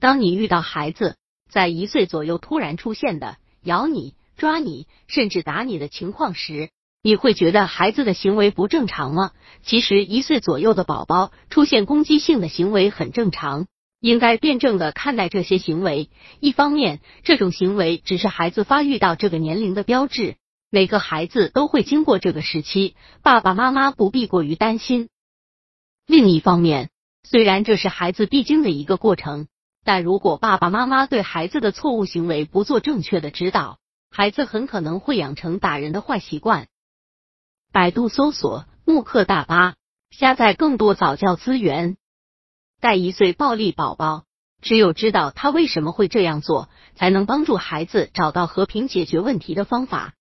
当你遇到孩子在一岁左右突然出现的咬你、抓你，甚至打你的情况时，你会觉得孩子的行为不正常吗？其实一岁左右的宝宝出现攻击性的行为很正常，应该辩证的看待这些行为。一方面，这种行为只是孩子发育到这个年龄的标志，每个孩子都会经过这个时期，爸爸妈妈不必过于担心。另一方面，虽然这是孩子必经的一个过程，但如果爸爸妈妈对孩子的错误行为不做正确的指导，孩子很可能会养成打人的坏习惯。百度搜索“慕课大巴”，下载更多早教资源。带一岁暴力宝宝，只有知道他为什么会这样做，才能帮助孩子找到和平解决问题的方法。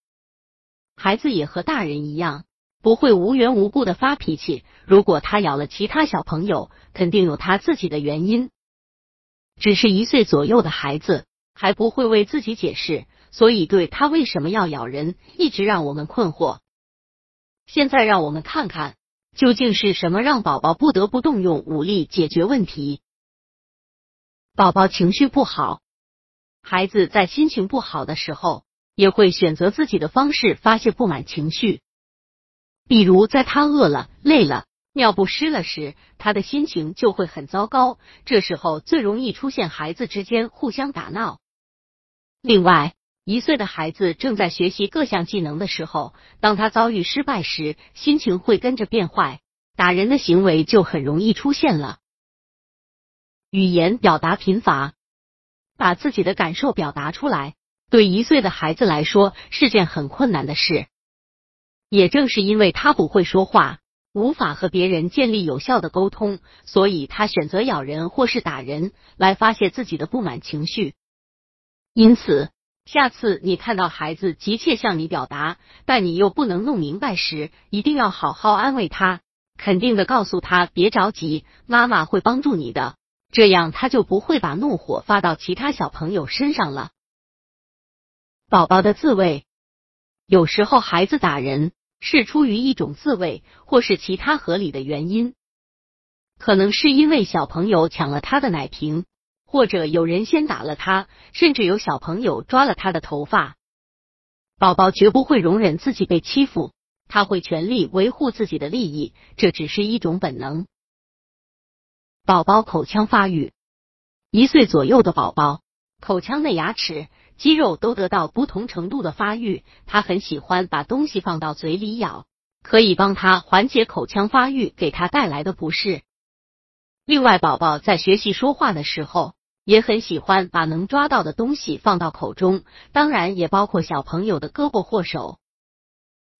孩子也和大人一样，不会无缘无故的发脾气。如果他咬了其他小朋友，肯定有他自己的原因。只是一岁左右的孩子还不会为自己解释，所以对他为什么要咬人，一直让我们困惑。现在让我们看看，究竟是什么让宝宝不得不动用武力解决问题？宝宝情绪不好，孩子在心情不好的时候，也会选择自己的方式发泄不满情绪。比如，在他饿了、累了、尿不湿了时，他的心情就会很糟糕。这时候最容易出现孩子之间互相打闹。另外，一岁的孩子正在学习各项技能的时候，当他遭遇失败时，心情会跟着变坏，打人的行为就很容易出现了。语言表达贫乏，把自己的感受表达出来，对一岁的孩子来说是件很困难的事。也正是因为他不会说话，无法和别人建立有效的沟通，所以他选择咬人或是打人来发泄自己的不满情绪。因此。下次你看到孩子急切向你表达，但你又不能弄明白时，一定要好好安慰他，肯定的告诉他别着急，妈妈会帮助你的，这样他就不会把怒火发到其他小朋友身上了。宝宝的自卫，有时候孩子打人是出于一种自卫，或是其他合理的原因，可能是因为小朋友抢了他的奶瓶。或者有人先打了他，甚至有小朋友抓了他的头发。宝宝绝不会容忍自己被欺负，他会全力维护自己的利益，这只是一种本能。宝宝口腔发育，一岁左右的宝宝，口腔内牙齿、肌肉都得到不同程度的发育，他很喜欢把东西放到嘴里咬，可以帮他缓解口腔发育给他带来的不适。另外，宝宝在学习说话的时候。也很喜欢把能抓到的东西放到口中，当然也包括小朋友的胳膊或手。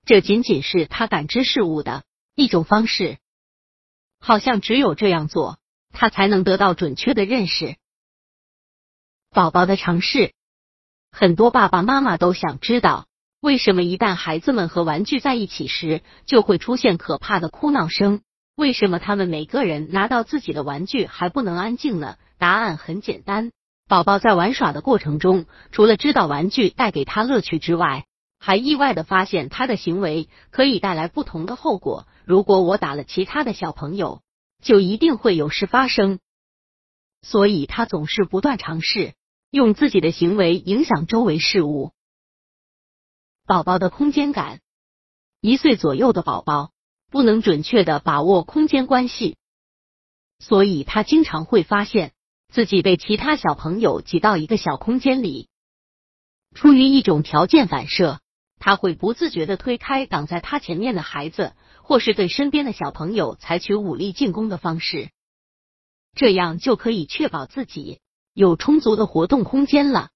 这仅仅是他感知事物的一种方式，好像只有这样做，他才能得到准确的认识。宝宝的尝试，很多爸爸妈妈都想知道，为什么一旦孩子们和玩具在一起时，就会出现可怕的哭闹声？为什么他们每个人拿到自己的玩具还不能安静呢？答案很简单，宝宝在玩耍的过程中，除了知道玩具带给他乐趣之外，还意外的发现他的行为可以带来不同的后果。如果我打了其他的小朋友，就一定会有事发生。所以他总是不断尝试用自己的行为影响周围事物。宝宝的空间感，一岁左右的宝宝不能准确的把握空间关系，所以他经常会发现。自己被其他小朋友挤到一个小空间里，出于一种条件反射，他会不自觉的推开挡在他前面的孩子，或是对身边的小朋友采取武力进攻的方式，这样就可以确保自己有充足的活动空间了。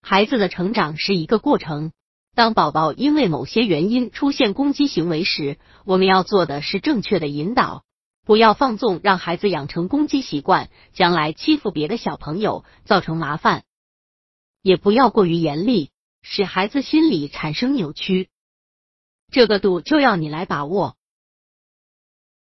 孩子的成长是一个过程，当宝宝因为某些原因出现攻击行为时，我们要做的是正确的引导。不要放纵，让孩子养成攻击习惯，将来欺负别的小朋友造成麻烦；也不要过于严厉，使孩子心理产生扭曲。这个度就要你来把握。